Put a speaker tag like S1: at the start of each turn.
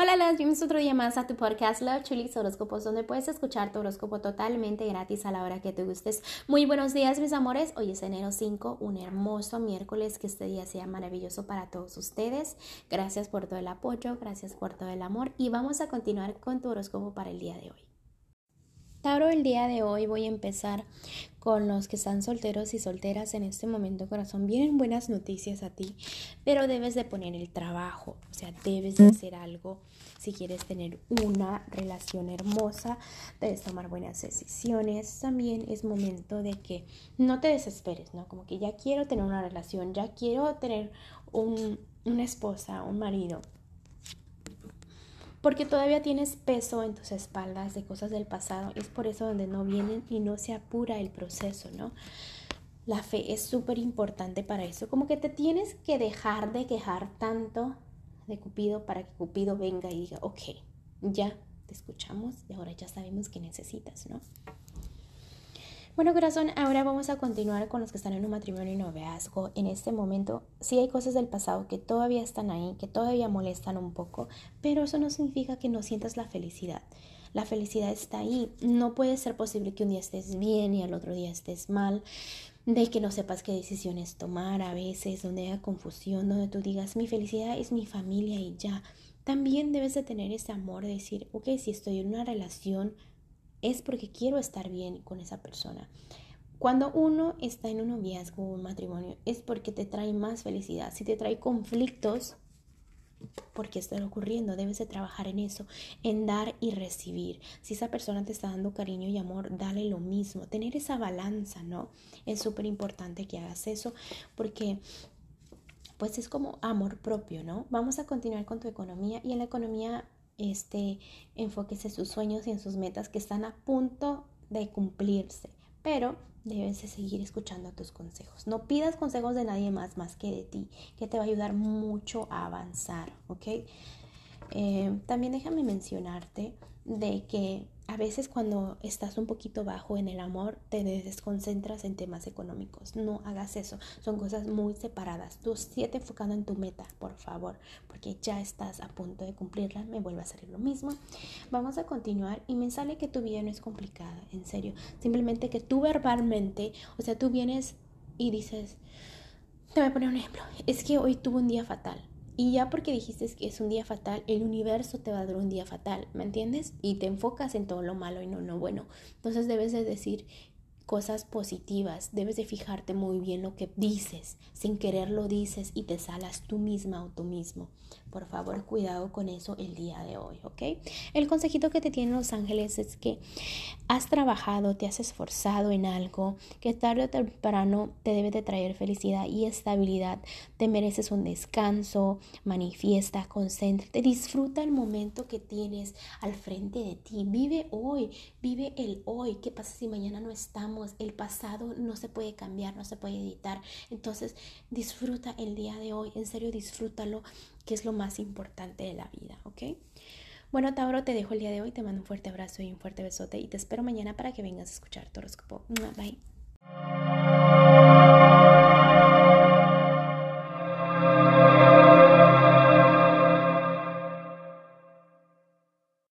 S1: Hola, las bienvenidos otro día más a tu podcast Love Chulis Horóscopos, donde puedes escuchar tu horóscopo totalmente gratis a la hora que te gustes. Muy buenos días, mis amores. Hoy es enero 5, un hermoso miércoles. Que este día sea maravilloso para todos ustedes. Gracias por todo el apoyo, gracias por todo el amor. Y vamos a continuar con tu horóscopo para el día de hoy. Tauro, el día de hoy voy a empezar con los que están solteros y solteras en este momento, corazón. Vienen buenas noticias a ti, pero debes de poner el trabajo, o sea, debes de hacer algo. Si quieres tener una relación hermosa, debes tomar buenas decisiones. También es momento de que no te desesperes, ¿no? Como que ya quiero tener una relación, ya quiero tener un, una esposa, un marido porque todavía tienes peso en tus espaldas de cosas del pasado. Es por eso donde no vienen y no se apura el proceso, ¿no? La fe es súper importante para eso. Como que te tienes que dejar de quejar tanto de Cupido para que Cupido venga y diga, ok, ya te escuchamos y ahora ya sabemos que necesitas, ¿no? Bueno, corazón, ahora vamos a continuar con los que están en un matrimonio y noviazgo. En este momento, sí hay cosas del pasado que todavía están ahí, que todavía molestan un poco, pero eso no significa que no sientas la felicidad. La felicidad está ahí. No puede ser posible que un día estés bien y al otro día estés mal, de que no sepas qué decisiones tomar a veces, donde haya confusión, donde tú digas, mi felicidad es mi familia y ya. También debes de tener ese amor de decir, ok, si estoy en una relación es porque quiero estar bien con esa persona. Cuando uno está en un noviazgo o un matrimonio es porque te trae más felicidad. Si te trae conflictos, porque está ocurriendo, debes de trabajar en eso, en dar y recibir. Si esa persona te está dando cariño y amor, dale lo mismo. Tener esa balanza, ¿no? Es súper importante que hagas eso porque pues es como amor propio, ¿no? Vamos a continuar con tu economía y en la economía este, enfóquese en sus sueños y en sus metas que están a punto de cumplirse, pero debes de seguir escuchando tus consejos. No pidas consejos de nadie más más que de ti, que te va a ayudar mucho a avanzar, ¿ok? Eh, también déjame mencionarte de que a veces cuando estás un poquito bajo en el amor, te desconcentras en temas económicos. No hagas eso. Son cosas muy separadas. Tú siete enfocando en tu meta, por favor, porque ya estás a punto de cumplirla. Me vuelve a salir lo mismo. Vamos a continuar y me sale que tu vida no es complicada, en serio. Simplemente que tú verbalmente, o sea, tú vienes y dices, te voy a poner un ejemplo. Es que hoy tuve un día fatal y ya porque dijiste que es un día fatal, el universo te va a dar un día fatal, ¿me entiendes? Y te enfocas en todo lo malo y no lo bueno. Entonces debes de decir, cosas positivas, debes de fijarte muy bien lo que dices, sin querer lo dices y te salas tú misma o tú mismo. Por favor, cuidado con eso el día de hoy, ¿ok? El consejito que te tienen los ángeles es que has trabajado, te has esforzado en algo que tarde o temprano te debe de traer felicidad y estabilidad. Te mereces un descanso, manifiesta, concéntrate, disfruta el momento que tienes al frente de ti. Vive hoy, vive el hoy. ¿Qué pasa si mañana no el pasado no se puede cambiar, no se puede editar. Entonces disfruta el día de hoy, en serio disfrútalo, que es lo más importante de la vida, ¿ok? Bueno, Tauro, te dejo el día de hoy, te mando un fuerte abrazo y un fuerte besote y te espero mañana para que vengas a escuchar tu. Bye.